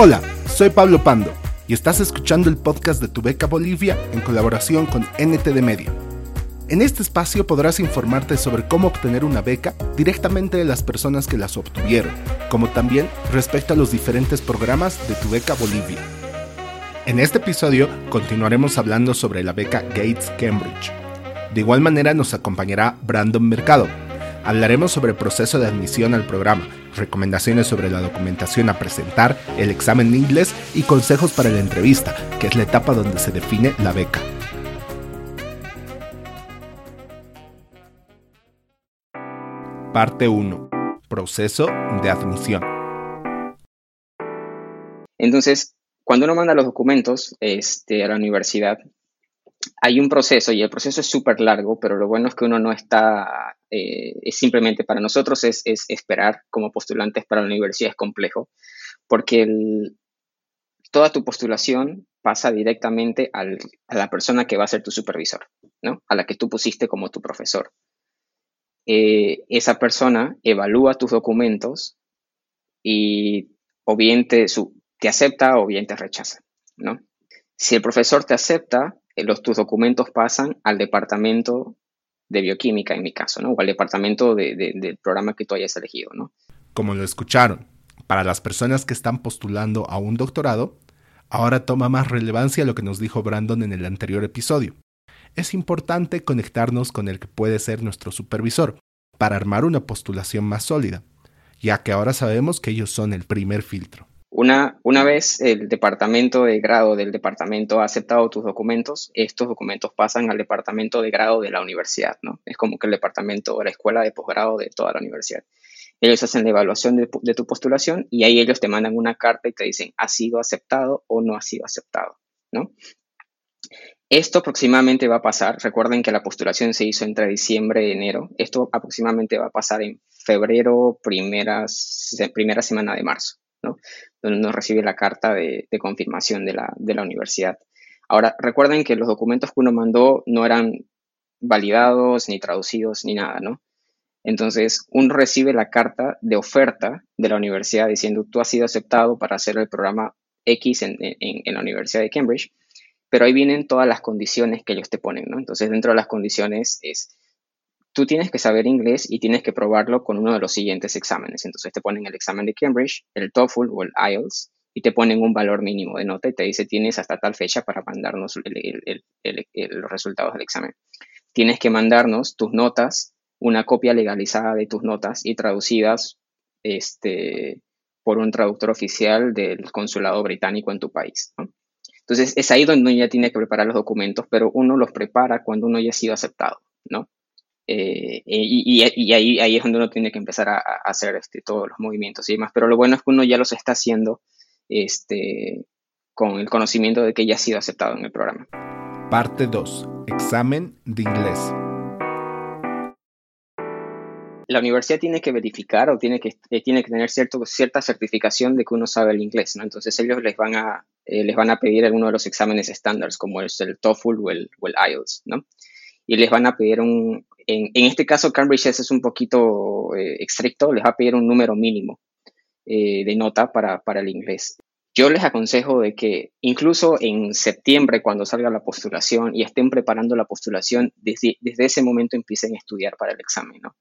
Hola, soy Pablo Pando y estás escuchando el podcast de Tu Beca Bolivia en colaboración con NTD Media. En este espacio podrás informarte sobre cómo obtener una beca directamente de las personas que las obtuvieron, como también respecto a los diferentes programas de Tu Beca Bolivia. En este episodio continuaremos hablando sobre la beca Gates Cambridge. De igual manera nos acompañará Brandon Mercado. Hablaremos sobre el proceso de admisión al programa, recomendaciones sobre la documentación a presentar, el examen de inglés y consejos para la entrevista, que es la etapa donde se define la beca. Parte 1. Proceso de admisión. Entonces, cuando uno manda los documentos este, a la universidad, hay un proceso y el proceso es súper largo, pero lo bueno es que uno no está, eh, es simplemente para nosotros es, esperar como postulantes para la universidad es complejo, porque toda tu postulación pasa directamente a la persona que va a ser tu supervisor, ¿no? A la que tú pusiste como tu profesor. Eh, esa persona evalúa tus documentos y o bien te, te acepta o bien te rechaza, ¿no? Si el profesor te acepta, los, tus documentos pasan al departamento de bioquímica, en mi caso, ¿no? O al departamento del programa que tú hayas elegido, ¿no? Como lo escucharon, para las personas que están postulando a un doctorado, ahora toma más relevancia lo que nos dijo Brandon en el anterior episodio es importante conectarnos con el que puede ser nuestro supervisor para armar una postulación más sólida, ya que ahora sabemos que ellos son el primer filtro. Una, una, vez el departamento de grado del departamento ha aceptado tus documentos, estos documentos pasan al departamento de grado de la universidad, ¿no? Es como que el departamento o la escuela de posgrado de toda la universidad. Ellos hacen la evaluación de, tu postulación y ahí ellos te mandan una carta y te dicen, ¿ha sido aceptado o no ha sido aceptado? ¿no? Esto aproximadamente va a pasar, recuerden que la postulación se hizo entre diciembre y enero, esto aproximadamente va a pasar en febrero, primera semana de marzo, ¿no? donde uno recibe la carta de, confirmación de la, de la universidad. Ahora, recuerden que los documentos que uno mandó no eran validados, ni traducidos, ni nada, ¿no? Entonces, uno recibe la carta de oferta de la universidad diciendo, tú has sido aceptado para hacer el programa X en, en la Universidad de Cambridge pero ahí vienen todas las condiciones que ellos te ponen, ¿no? Entonces, dentro de las condiciones es, tú tienes que saber inglés y tienes que probarlo con uno de los siguientes exámenes. Entonces, te ponen el examen de Cambridge, el TOEFL o el IELTS, y te ponen un valor mínimo de nota y te dice, tienes hasta tal fecha para mandarnos los resultados del examen. Tienes que mandarnos tus notas, una copia legalizada de tus notas y traducidas este, por un traductor oficial del consulado británico en tu país. Entonces, es ahí donde uno ya tiene que preparar los documentos, pero uno los prepara cuando uno ya ha sido aceptado, ¿no? Eh, y, ahí, ahí, es donde uno tiene que empezar a, hacer este, todos los movimientos y demás. Pero lo bueno es que uno ya los está haciendo este, con el conocimiento de que ya ha sido aceptado en el programa. Parte 2. Examen de inglés la universidad tiene que verificar o tiene que, eh, tiene que tener cierto, cierta certificación de que uno sabe el inglés, ¿no? Entonces ellos les van a, eh, les van a pedir alguno de los exámenes estándares, como es el TOEFL o el, o el IELTS, ¿no? Y les van a pedir un, en, en este caso Cambridge es un poquito eh, estricto, les va a pedir un número mínimo de nota para, para el inglés. Yo les aconsejo de que incluso en septiembre, cuando salga la postulación y estén preparando la postulación, desde, desde ese momento empiecen a estudiar para el examen, ¿no?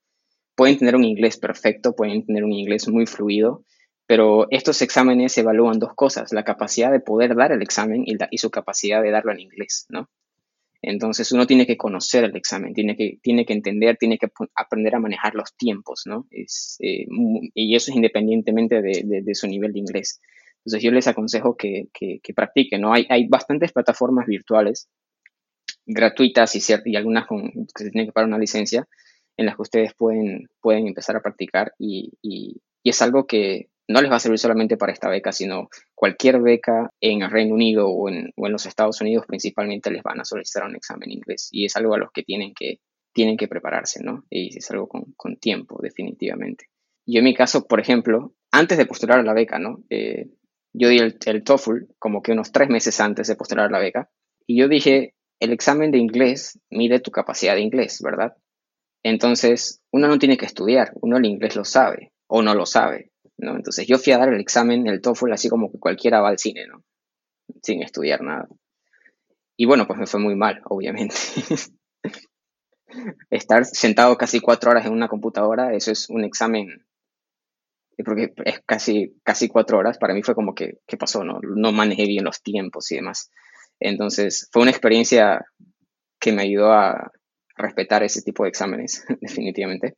pueden tener un inglés perfecto, pueden tener un inglés muy fluido, pero estos exámenes evalúan dos cosas, la capacidad de poder dar el examen y, su capacidad de darlo en inglés, ¿no? Entonces uno tiene que conocer el examen, tiene que, tiene que entender, tiene que aprender a manejar los tiempos, ¿no? Es, eh, y eso es independientemente de, su nivel de inglés. Entonces yo les aconsejo que, practiquen, ¿no? Hay, hay bastantes plataformas virtuales gratuitas y, y algunas con, que se tienen que pagar una licencia, en las que ustedes pueden, pueden empezar a practicar y, y, es algo que no les va a servir solamente para esta beca, sino cualquier beca en el Reino Unido o en, los Estados Unidos principalmente les van a solicitar un examen inglés y es algo a los que tienen que, tienen que prepararse, ¿no? Y es algo con, con tiempo, definitivamente. Yo en mi caso, por ejemplo, antes de postular a la beca, ¿no? Eh, yo di el, el TOEFL como que unos tres meses antes de postular a la beca y yo dije, el examen de inglés mide tu capacidad de inglés, ¿verdad? Entonces, uno no tiene que estudiar, uno el inglés lo sabe o no lo sabe. ¿No? Entonces yo fui a dar el examen, el TOEFL, así como que cualquiera va al cine, ¿no? Sin estudiar nada. Y bueno, pues me fue muy mal, obviamente. Estar sentado casi cuatro horas en una computadora, eso es un examen, porque es casi, casi cuatro horas, para mí fue como que, ¿qué pasó? No, no manejé bien los tiempos y demás. Entonces, fue una experiencia que me ayudó a respetar ese tipo de exámenes, definitivamente.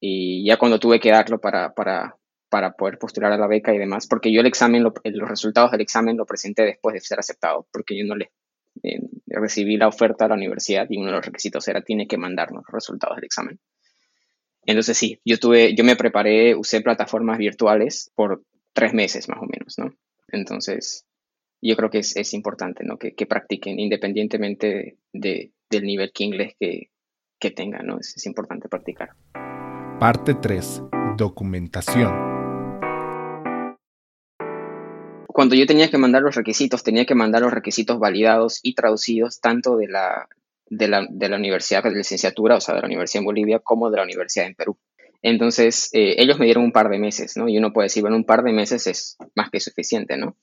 Y ya cuando tuve que darlo para, para, para poder postular a la beca y demás, porque yo el examen, los resultados del examen lo presenté después de ser aceptado, porque yo no le eh, recibí la oferta a la universidad y uno de los requisitos era tiene que mandarnos los resultados del examen. Entonces sí, yo tuve, yo me preparé, usé plataformas virtuales por tres meses más o menos, ¿no? Entonces, yo creo que es, es importante, ¿no? Que, que practiquen independientemente de, del nivel que inglés que, que tengan, ¿no? Es, es importante practicar. Parte 3. Documentación. Cuando yo tenía que mandar los requisitos, tenía que mandar los requisitos validados y traducidos tanto de la, de la, de la universidad de licenciatura, o sea, de la universidad en Bolivia, como de la universidad en Perú. Entonces, eh, ellos me dieron un par de meses, ¿no? Y uno puede decir, bueno, un par de meses es más que suficiente, ¿no?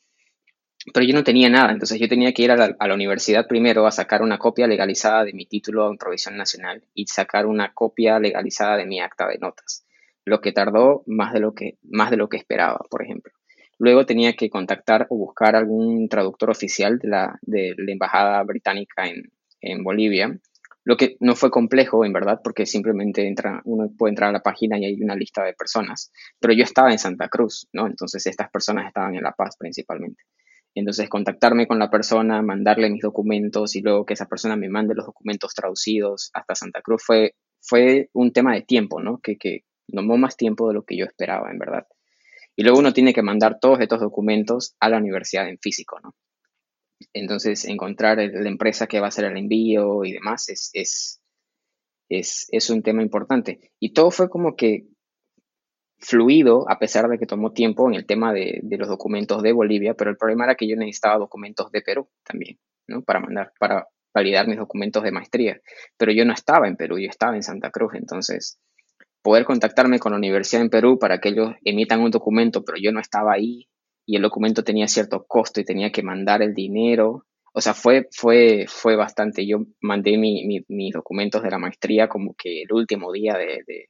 Pero yo no tenía nada, entonces yo tenía que ir a la, universidad primero a sacar una copia legalizada de mi título en provisión nacional y sacar una copia legalizada de mi acta de notas, lo que tardó más de lo que, más de lo que esperaba, por ejemplo. Luego tenía que contactar o buscar algún traductor oficial de la, de la embajada británica en, en Bolivia, lo que no fue complejo, en verdad, porque simplemente entra, uno puede entrar a la página y hay una lista de personas. Pero yo estaba en Santa Cruz, ¿no? Entonces estas personas estaban en La Paz principalmente. Entonces, contactarme con la persona, mandarle mis documentos y luego que esa persona me mande los documentos traducidos hasta Santa Cruz fue, fue un tema de tiempo, ¿no? Que, que tomó más tiempo de lo que yo esperaba, en verdad. Y luego uno tiene que mandar todos estos documentos a la universidad en físico, ¿no? Entonces, encontrar la empresa que va a hacer el envío y demás es, es, es, es un tema importante. Y todo fue como que fluido, a pesar de que tomó tiempo en el tema de, de, los documentos de Bolivia, pero el problema era que yo necesitaba documentos de Perú también, ¿no? Para mandar, para validar mis documentos de maestría. Pero yo no estaba en Perú, yo estaba en Santa Cruz, entonces poder contactarme con la universidad en Perú para que ellos emitan un documento, pero yo no estaba ahí y el documento tenía cierto costo y tenía que mandar el dinero. O sea, fue, fue, fue bastante. Yo mandé mi, mis documentos de la maestría como que el último día de,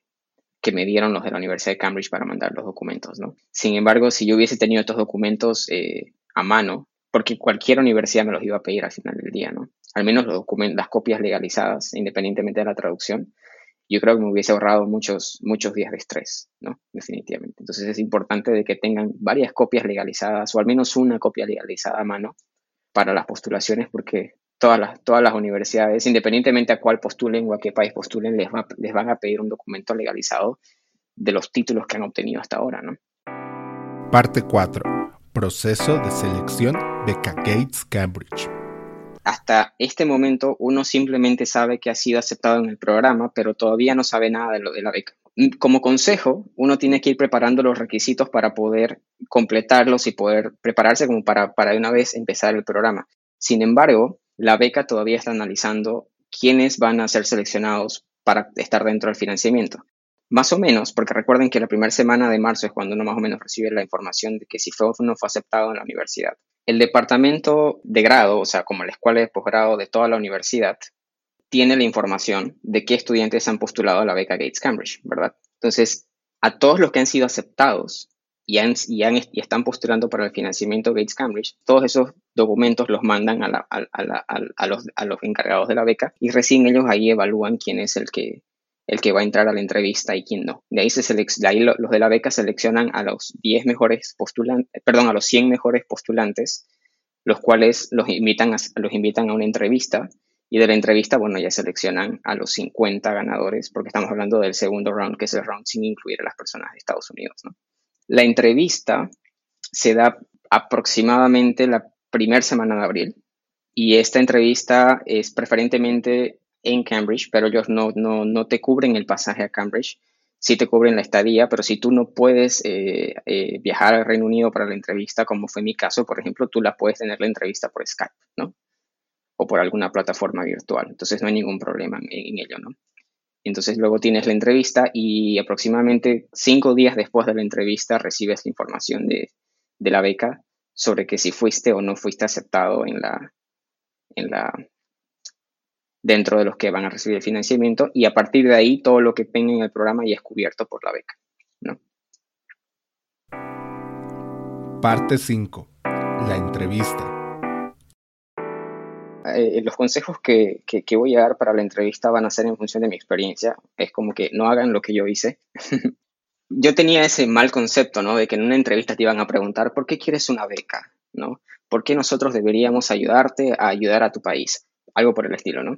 que me dieron los de la Universidad de Cambridge para mandar los documentos, ¿no? Sin embargo, si yo hubiese tenido estos documentos eh, a mano, porque cualquier universidad me los iba a pedir al final del día, ¿no? Al menos los documentos, las copias legalizadas, independientemente de la traducción, yo creo que me hubiese ahorrado muchos, muchos días de estrés, ¿no? Definitivamente. Entonces es importante de que tengan varias copias legalizadas o al menos una copia legalizada a mano para las postulaciones porque todas las, todas las universidades, independientemente a cuál postulen o a qué país postulen, les, les van a pedir un documento legalizado de los títulos que han obtenido hasta ahora, ¿no? Parte 4. Proceso de selección Beca Gates Cambridge. Hasta este momento uno simplemente sabe que ha sido aceptado en el programa, pero todavía no sabe nada de lo de la beca. Como consejo, uno tiene que ir preparando los requisitos para poder completarlos y poder prepararse como para, para una vez empezar el programa. Sin embargo, la beca todavía está analizando quiénes van a ser seleccionados para estar dentro del financiamiento. Más o menos, porque recuerden que la primera semana de marzo es cuando uno más o menos recibe la información de que si fue o no fue aceptado en la universidad. El departamento de grado, o sea, como la escuela de posgrado de toda la universidad, tiene la información de qué estudiantes han postulado a la beca Gates Cambridge, ¿verdad? Entonces, a todos los que han sido aceptados y, y, están postulando para el financiamiento Gates Cambridge, todos esos documentos los mandan a, los, a, los, encargados de la beca y recién ellos ahí evalúan quién es el que, el que va a entrar a la entrevista y quién no. De ahí, se de ahí los de la beca seleccionan a los 10 mejores postulantes, perdón, a los 100 mejores postulantes, los cuales los invitan a, los invitan a una entrevista y de la entrevista, bueno, ya seleccionan a los 50 ganadores, porque estamos hablando del segundo round, que es el round sin incluir a las personas de Estados Unidos. La entrevista se da aproximadamente la primera semana de abril y esta entrevista es preferentemente en Cambridge, pero ellos no, no, te cubren el pasaje a Cambridge, sí te cubren la estadía, pero si tú no puedes eh, eh, viajar al Reino Unido para la entrevista, como fue mi caso, por ejemplo, tú la puedes tener la entrevista por Skype, ¿no? O por alguna plataforma virtual. Entonces no hay ningún problema en, en ello, ¿no? Entonces luego tienes la entrevista y aproximadamente cinco días después de la entrevista recibes la información de, de la beca sobre que si fuiste o no fuiste aceptado en la, en la, dentro de los que van a recibir el financiamiento y a partir de ahí todo lo que tenga en el programa ya es cubierto por la beca. ¿no? Parte 5. La entrevista. Eh, los consejos que, que, voy a dar para la entrevista van a ser en función de mi experiencia. Es como que no hagan lo que yo hice. yo tenía ese mal concepto, ¿no? De que en una entrevista te iban a preguntar, ¿por qué quieres una beca? ¿No? ¿Por qué nosotros deberíamos ayudarte a ayudar a tu país? Algo por el estilo, ¿no?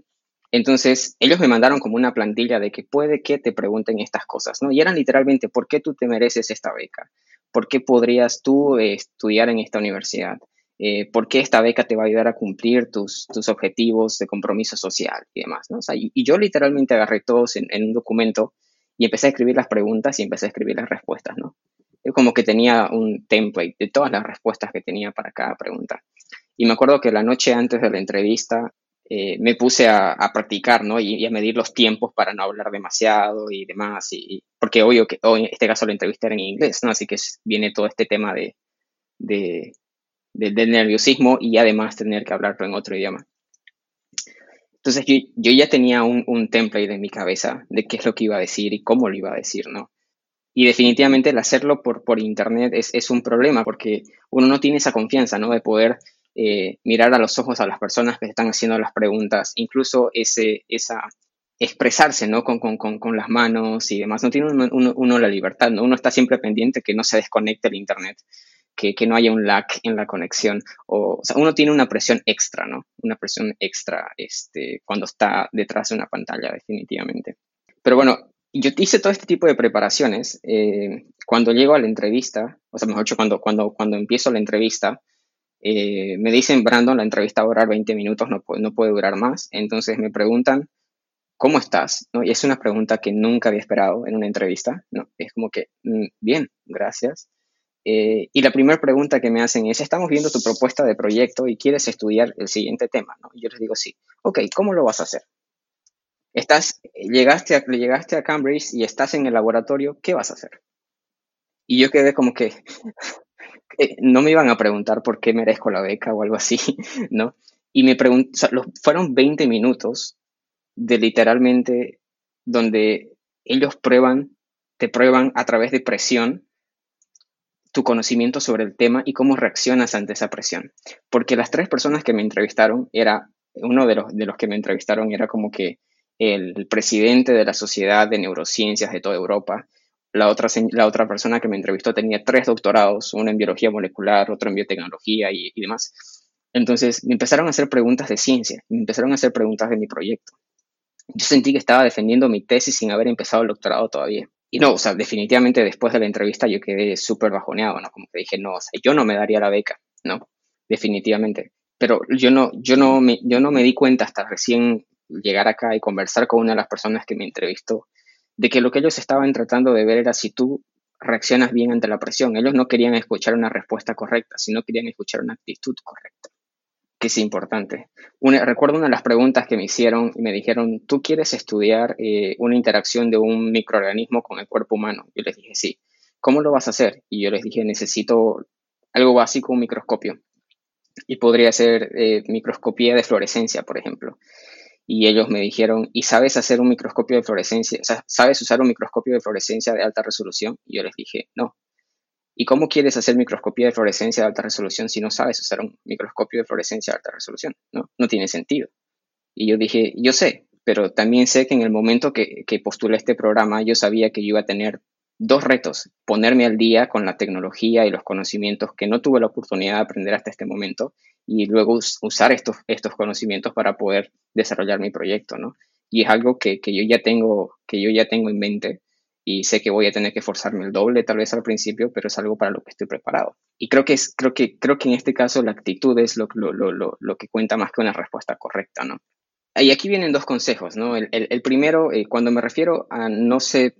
Entonces, ellos me mandaron como una plantilla de que puede que te pregunten estas cosas, ¿no? Y eran literalmente, ¿por qué tú te mereces esta beca? ¿Por qué podrías tú eh, estudiar en esta universidad? Eh, ¿Por qué esta beca te va a ayudar a cumplir tus, tus objetivos de compromiso social y demás, ¿no? y, yo literalmente agarré todos en, en, un documento y empecé a escribir las preguntas y empecé a escribir las respuestas, ¿no? Es como que tenía un template de todas las respuestas que tenía para cada pregunta. Y me acuerdo que la noche antes de la entrevista eh, me puse a, practicar, ¿no? Y, a medir los tiempos para no hablar demasiado y demás, y, porque obvio que en este caso la entrevista era en inglés, ¿no? Así que viene todo este tema de, de, del nerviosismo y además tener que hablarlo en otro idioma. Entonces yo, yo ya tenía un, un, template en mi cabeza de qué es lo que iba a decir y cómo lo iba a decir, ¿no? Y definitivamente el hacerlo por, por internet es, es un problema porque uno no tiene esa confianza, ¿no? De poder eh, mirar a los ojos a las personas que están haciendo las preguntas, incluso ese, esa expresarse ¿no? con, con, con, las manos y demás. No tiene uno, uno, la libertad, ¿no? uno está siempre pendiente que no se desconecte el Internet, que, que no haya un lag en la conexión. O, o, sea, uno tiene una presión extra, ¿no? Una presión extra este, cuando está detrás de una pantalla, definitivamente. Pero bueno, yo hice todo este tipo de preparaciones. Eh, cuando llego a la entrevista, o sea, mejor dicho, cuando, cuando, cuando empiezo la entrevista, eh, me dicen, Brandon, la entrevista va a durar 20 minutos, no, no puede durar más. Entonces me preguntan, ¿cómo estás? ¿No? Y es una pregunta que nunca había esperado en una entrevista. ¿no? Es como que, mm, bien, gracias. Eh, y la primera pregunta que me hacen es, estamos viendo tu propuesta de proyecto y quieres estudiar el siguiente tema. ¿no? Yo les digo, sí. Ok, ¿cómo lo vas a hacer? Estás, llegaste, a, llegaste a Cambridge y estás en el laboratorio, ¿qué vas a hacer? Y yo quedé como que, eh, no me iban a preguntar por qué merezco la beca o algo así, ¿no? Y me preguntaron, fueron 20 minutos de literalmente donde ellos prueban, te prueban a través de presión tu conocimiento sobre el tema y cómo reaccionas ante esa presión. Porque las tres personas que me entrevistaron, era, uno de los, de los que me entrevistaron era como que el presidente de la Sociedad de Neurociencias de toda Europa, la otra, la otra persona que me entrevistó tenía tres doctorados, uno en biología molecular, otro en biotecnología y, demás. Entonces me empezaron a hacer preguntas de ciencia, me empezaron a hacer preguntas de mi proyecto. Yo sentí que estaba defendiendo mi tesis sin haber empezado el doctorado todavía. Y no, o sea, definitivamente después de la entrevista yo quedé súper bajoneado, ¿no? Como que dije, no, o sea, yo no me daría la beca, ¿no? Definitivamente. Pero yo no, yo no, yo no me di cuenta hasta recién llegar acá y conversar con una de las personas que me entrevistó de que lo que ellos estaban tratando de ver era si tú reaccionas bien ante la presión. Ellos no querían escuchar una respuesta correcta, sino querían escuchar una actitud correcta, que es importante. recuerdo una de las preguntas que me hicieron y me dijeron, ¿tú quieres estudiar eh, una interacción de un microorganismo con el cuerpo humano? Yo les dije, sí. ¿Cómo lo vas a hacer? Y yo les dije, necesito algo básico, un microscopio. Y podría ser eh, microscopía de fluorescencia, por ejemplo y ellos me dijeron, ¿y sabes hacer un microscopio de fluorescencia? ¿sabes usar un microscopio de fluorescencia de alta resolución? Y yo les dije, no. ¿Y cómo quieres hacer microscopía de fluorescencia de alta resolución si no sabes usar un microscopio de fluorescencia de alta resolución? No, no tiene sentido. Y yo dije, yo sé, pero también sé que en el momento que, que postulé este programa, yo sabía que iba a tener dos retos, ponerme al día con la tecnología y los conocimientos que no tuve la oportunidad de aprender hasta este momento y luego usar estos, estos conocimientos para poder desarrollar mi proyecto, ¿no? Y es algo que, que, yo ya tengo, que yo ya tengo en mente y sé que voy a tener que esforzarme el doble tal vez al principio, pero es algo para lo que estoy preparado. Y creo que, es, creo que, creo que en este caso la actitud es lo, lo, lo, lo que cuenta más que una respuesta correcta, ¿no? Y aquí vienen dos consejos, ¿no? El, primero, eh, cuando me refiero a no sé,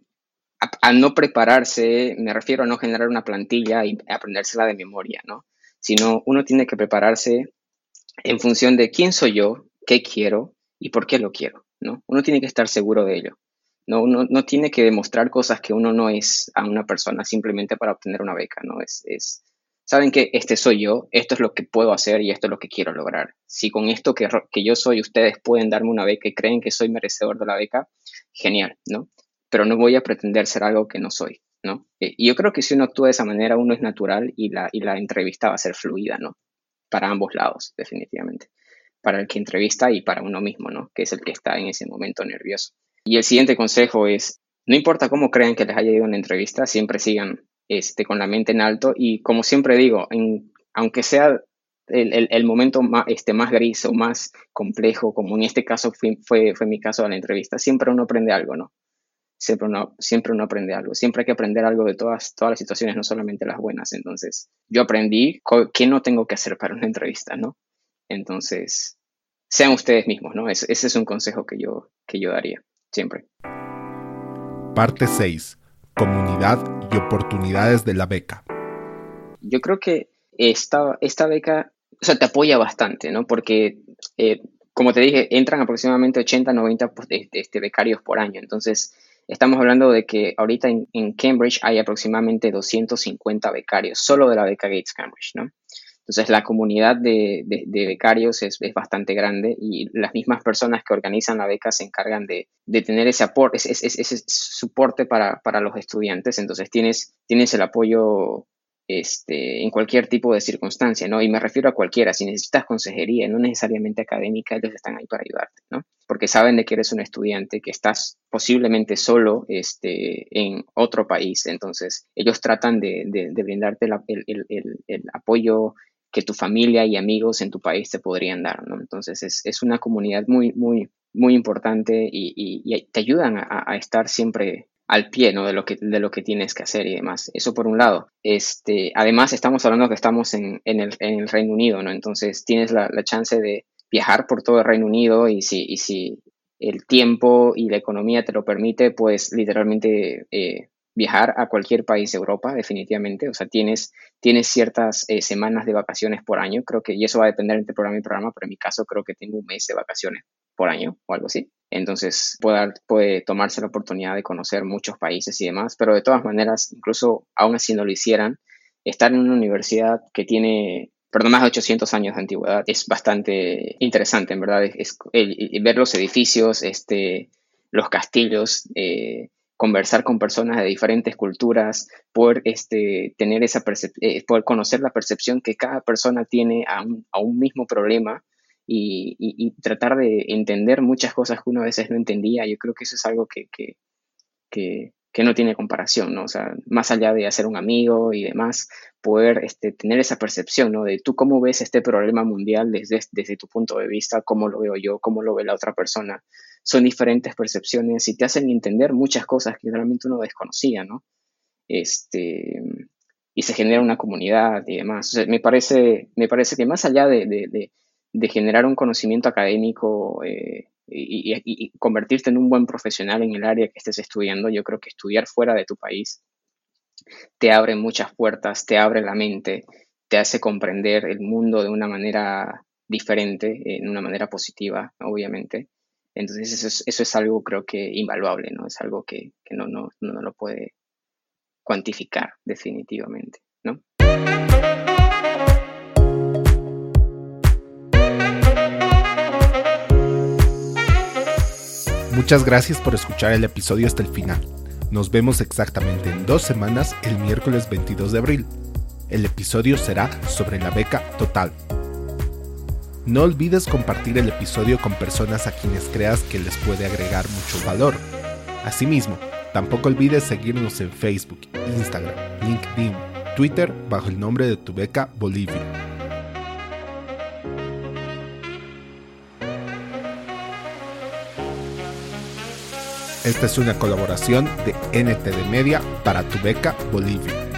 a, no prepararse, me refiero a no generar una plantilla y aprendérsela de memoria, ¿no? sino uno tiene que prepararse en función de quién soy yo, qué quiero y por qué lo quiero, ¿no? Uno tiene que estar seguro de ello. No, uno no tiene que demostrar cosas que uno no es a una persona simplemente para obtener una beca, ¿no? Es, es, saben que este soy yo, esto es lo que puedo hacer y esto es lo que quiero lograr. Si con esto que, que yo soy ustedes pueden darme una beca y creen que soy merecedor de la beca, genial, ¿no? Pero no voy a pretender ser algo que no soy, ¿no? Eh, y yo creo que si uno actúa de esa manera, uno es natural y la, y la entrevista va a ser fluida, ¿no? Para ambos lados, definitivamente. Para el que entrevista y para uno mismo, ¿no? Que es el que está en ese momento nervioso. Y el siguiente consejo es, no importa cómo crean que les haya ido una entrevista, siempre sigan este, con la mente en alto y como siempre digo, aunque sea el, momento más, este, más gris o más complejo, como en este caso fue, fue, fue mi caso de la entrevista, siempre uno aprende algo, ¿no? Siempre uno, siempre uno aprende algo. Siempre hay que aprender algo de todas, todas las situaciones, no solamente las buenas. Entonces, yo aprendí qué no tengo que hacer para una entrevista, ¿no? Entonces, sean ustedes mismos, ¿no? Ese, ese es un consejo que yo, que yo daría siempre. Parte 6. Comunidad y oportunidades de la beca. Yo creo que esta, esta beca, o sea, te apoya bastante, ¿no? Porque, eh, como te dije, entran aproximadamente 80, 90 pues, de, este, becarios por año. Entonces, estamos hablando de que ahorita en, Cambridge hay aproximadamente 250 becarios, solo de la beca Gates Cambridge, ¿no? Entonces la comunidad de, becarios es, bastante grande y las mismas personas que organizan la beca se encargan de, tener ese, aporte, ese, ese, soporte para, los estudiantes. Entonces tienes, tienes el apoyo este, en cualquier tipo de circunstancia, ¿no? Y me refiero a cualquiera. Si necesitas consejería, no necesariamente académica, ellos están ahí para ayudarte, ¿no? Porque saben de que eres un estudiante, que estás posiblemente solo este, en otro país. Entonces ellos tratan de, brindarte el apoyo que tu familia y amigos en tu país te podrían dar, ¿no? Entonces es, es una comunidad muy, muy, muy importante y, y, te ayudan a, a, estar siempre al pie, ¿no? De lo, que, de lo que tienes que hacer y demás. Eso por un lado. Este, además, estamos hablando que estamos en, en, el, en el, Reino Unido, ¿no? Entonces tienes la, la, chance de viajar por todo el Reino Unido y si, y si el tiempo y la economía te lo permite, pues literalmente eh, viajar a cualquier país de Europa, definitivamente. O sea, tienes, tienes ciertas eh, semanas de vacaciones por año, creo que, y eso va a depender entre programa y programa, pero en mi caso creo que tengo un mes de vacaciones por año o algo así. Entonces puede, tomarse la oportunidad de conocer muchos países y demás, pero de todas maneras, incluso aún así no lo hicieran, estar en una universidad que tiene perdón, más de 800 años de antigüedad es bastante interesante, en verdad, es, ver los edificios, este, los castillos, eh, conversar con personas de diferentes culturas, poder este, tener esa eh, poder conocer la percepción que cada persona tiene a un, a un mismo problema y, tratar de entender muchas cosas que uno a veces no entendía. Yo creo que eso es algo que, que, que, que no tiene comparación, ¿no? O sea, más allá de hacer un amigo y demás, poder este, tener esa percepción, ¿no? De tú cómo ves este problema mundial desde, desde tu punto de vista, cómo lo veo yo, cómo lo ve la otra persona son diferentes percepciones y te hacen entender muchas cosas que realmente uno desconocía, ¿no? Este, y se genera una comunidad y demás. me, parece, me parece que más allá de, generar un conocimiento académico eh, y, convertirte en un buen profesional en el área que estés estudiando, yo creo que estudiar fuera de tu país te abre muchas puertas, te abre la mente, te hace comprender el mundo de una manera diferente, en una manera positiva, obviamente. Entonces eso es, eso es algo creo que invaluable, ¿no? Es algo que, que no, no, no lo puede cuantificar definitivamente, ¿no? Muchas gracias por escuchar el episodio hasta el final. Nos vemos exactamente en dos semanas, el miércoles 22 de abril. El episodio será sobre la beca total, no olvides compartir el episodio con personas a quienes creas que les puede agregar mucho valor. Asimismo, tampoco olvides seguirnos en Facebook, Instagram, LinkedIn, Twitter bajo el nombre de tu beca Bolivia. Esta es una colaboración de NTD Media para tu beca Bolivia.